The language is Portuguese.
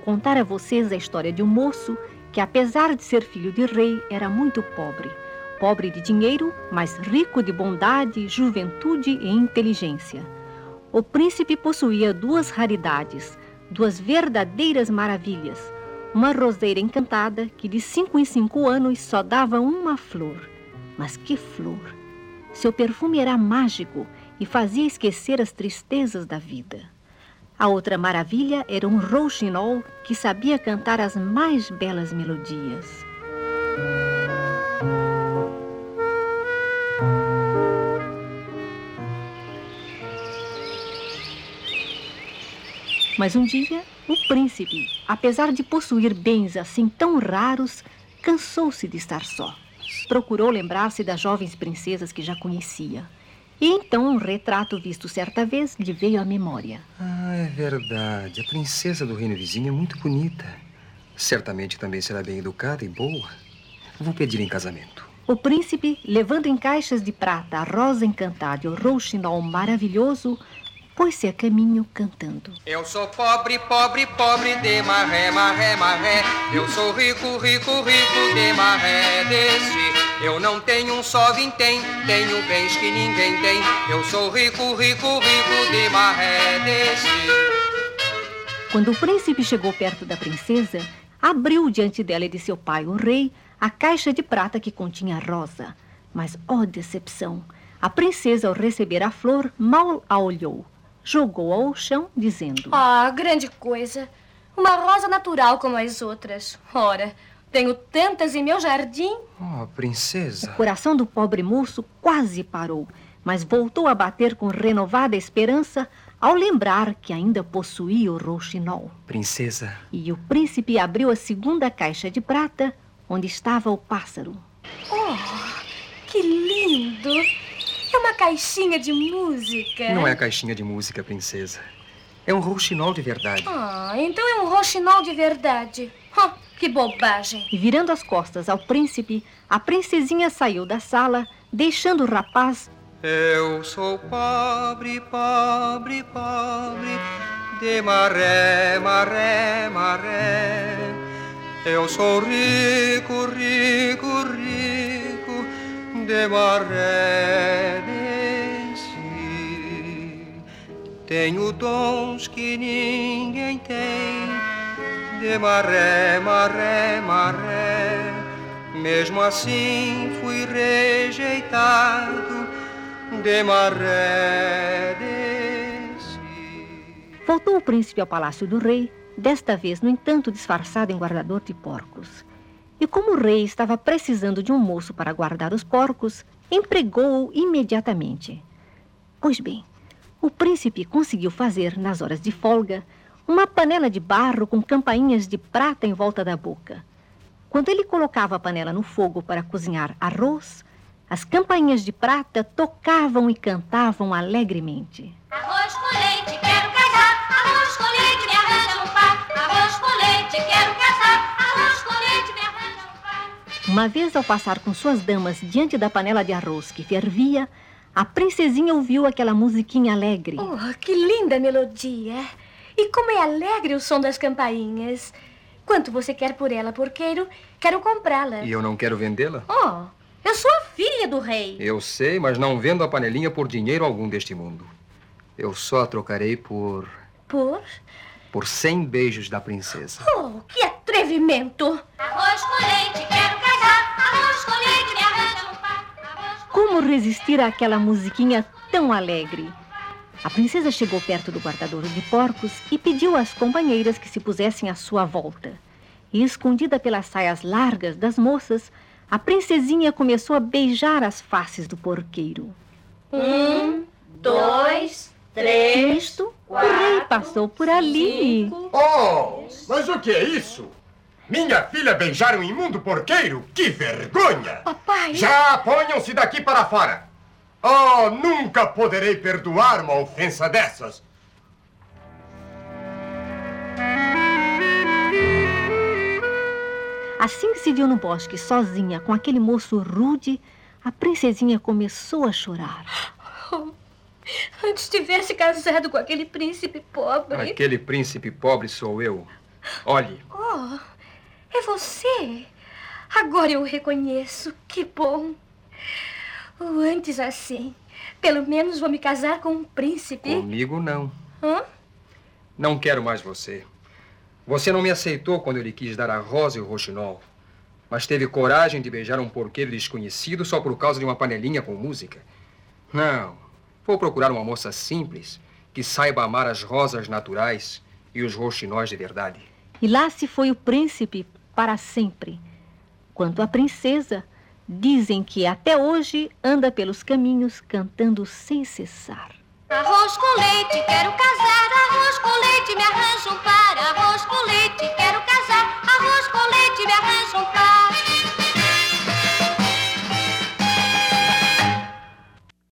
contar a vocês a história de um moço que, apesar de ser filho de rei, era muito pobre. Pobre de dinheiro, mas rico de bondade, juventude e inteligência. O príncipe possuía duas raridades, duas verdadeiras maravilhas. Uma roseira encantada que de cinco em cinco anos só dava uma flor. Mas que flor! Seu perfume era mágico e fazia esquecer as tristezas da vida. A outra maravilha era um rouxinol que sabia cantar as mais belas melodias. Mas um dia, o príncipe, apesar de possuir bens assim tão raros, cansou-se de estar só. Procurou lembrar-se das jovens princesas que já conhecia. E então um retrato visto certa vez lhe veio à memória. Ah, é verdade. A princesa do reino vizinho é muito bonita. Certamente também será bem educada e boa. Vou pedir em casamento. O príncipe, levando em caixas de prata a rosa encantada e o rouxinol maravilhoso, pôs-se a caminho cantando. Eu sou pobre, pobre, pobre de maré, maré, maré. Eu sou rico, rico, rico de maré desse. Eu não tenho um só vintém, tenho bens que ninguém tem. Eu sou rico, rico, rico de maré desse. Quando o príncipe chegou perto da princesa, abriu diante dela e de seu pai, o rei, a caixa de prata que continha a rosa. Mas, ó oh decepção! A princesa, ao receber a flor, mal a olhou jogou ao chão, dizendo: Ah, grande coisa! Uma rosa natural como as outras. Ora, tenho tantas em meu jardim. Oh, princesa. O coração do pobre moço quase parou, mas voltou a bater com renovada esperança ao lembrar que ainda possuía o rouxinol. Princesa. E o príncipe abriu a segunda caixa de prata, onde estava o pássaro. Oh, que lindo! É uma caixinha de música. Não é caixinha de música, princesa. É um rouxinol de verdade. Ah, então é um rouxinol de verdade. Oh, que bobagem. E virando as costas ao príncipe, a princesinha saiu da sala, deixando o rapaz. Eu sou pobre, pobre, pobre, de maré, maré, maré. Eu sou rico, rico, rico de maré de si. Tenho dons que ninguém tem, de maré, maré, maré. Mesmo assim fui rejeitado, de maré. Voltou o príncipe ao palácio do rei, desta vez, no entanto, disfarçado em guardador de porcos. E como o rei estava precisando de um moço para guardar os porcos, empregou-o imediatamente. Pois bem, o príncipe conseguiu fazer, nas horas de folga, uma panela de barro com campainhas de prata em volta da boca. Quando ele colocava a panela no fogo para cozinhar arroz, as campainhas de prata tocavam e cantavam alegremente. Arroz com leite, quero casar. Arroz com leite, me arranja um par. Arroz com leite, quero casar. Arroz com leite, me arranja um par. Uma vez, ao passar com suas damas diante da panela de arroz que fervia, a princesinha ouviu aquela musiquinha alegre. Oh, que linda melodia! E como é alegre o som das campainhas. Quanto você quer por ela, porqueiro? Quero comprá-la. E eu não quero vendê-la? Oh, eu sou a filha do rei. Eu sei, mas não vendo a panelinha por dinheiro algum deste mundo. Eu só a trocarei por. Por? por cem beijos da princesa. Oh, que atrevimento! Arroz com leite, quero casar. Arroz com leite, me arranja um par. Como resistir àquela musiquinha tão alegre? A princesa chegou perto do guardadouro de porcos e pediu às companheiras que se pusessem à sua volta. E, escondida pelas saias largas das moças, a princesinha começou a beijar as faces do porqueiro. Um, dois, três, Nisto, o rei passou por ali. Oh, mas o que é isso? Minha filha beijar um imundo porqueiro? Que vergonha! Papai! Já ponham-se daqui para fora! Oh, nunca poderei perdoar uma ofensa dessas! Assim que se viu no bosque sozinha com aquele moço rude, a princesinha começou a chorar. Antes tivesse casado com aquele príncipe pobre. Aquele príncipe pobre sou eu. Olhe, Oh, é você. Agora eu o reconheço. Que bom. Oh, antes assim, pelo menos vou me casar com um príncipe. Comigo não. Hã? Não quero mais você. Você não me aceitou quando eu lhe quis dar a rosa e o roxinol. Mas teve coragem de beijar um porqueiro desconhecido só por causa de uma panelinha com música. Não. Vou procurar uma moça simples que saiba amar as rosas naturais e os roxinóis de verdade. E lá se foi o príncipe para sempre. Quanto à princesa, dizem que até hoje anda pelos caminhos cantando sem cessar. Arroz com leite, quero casar. Arroz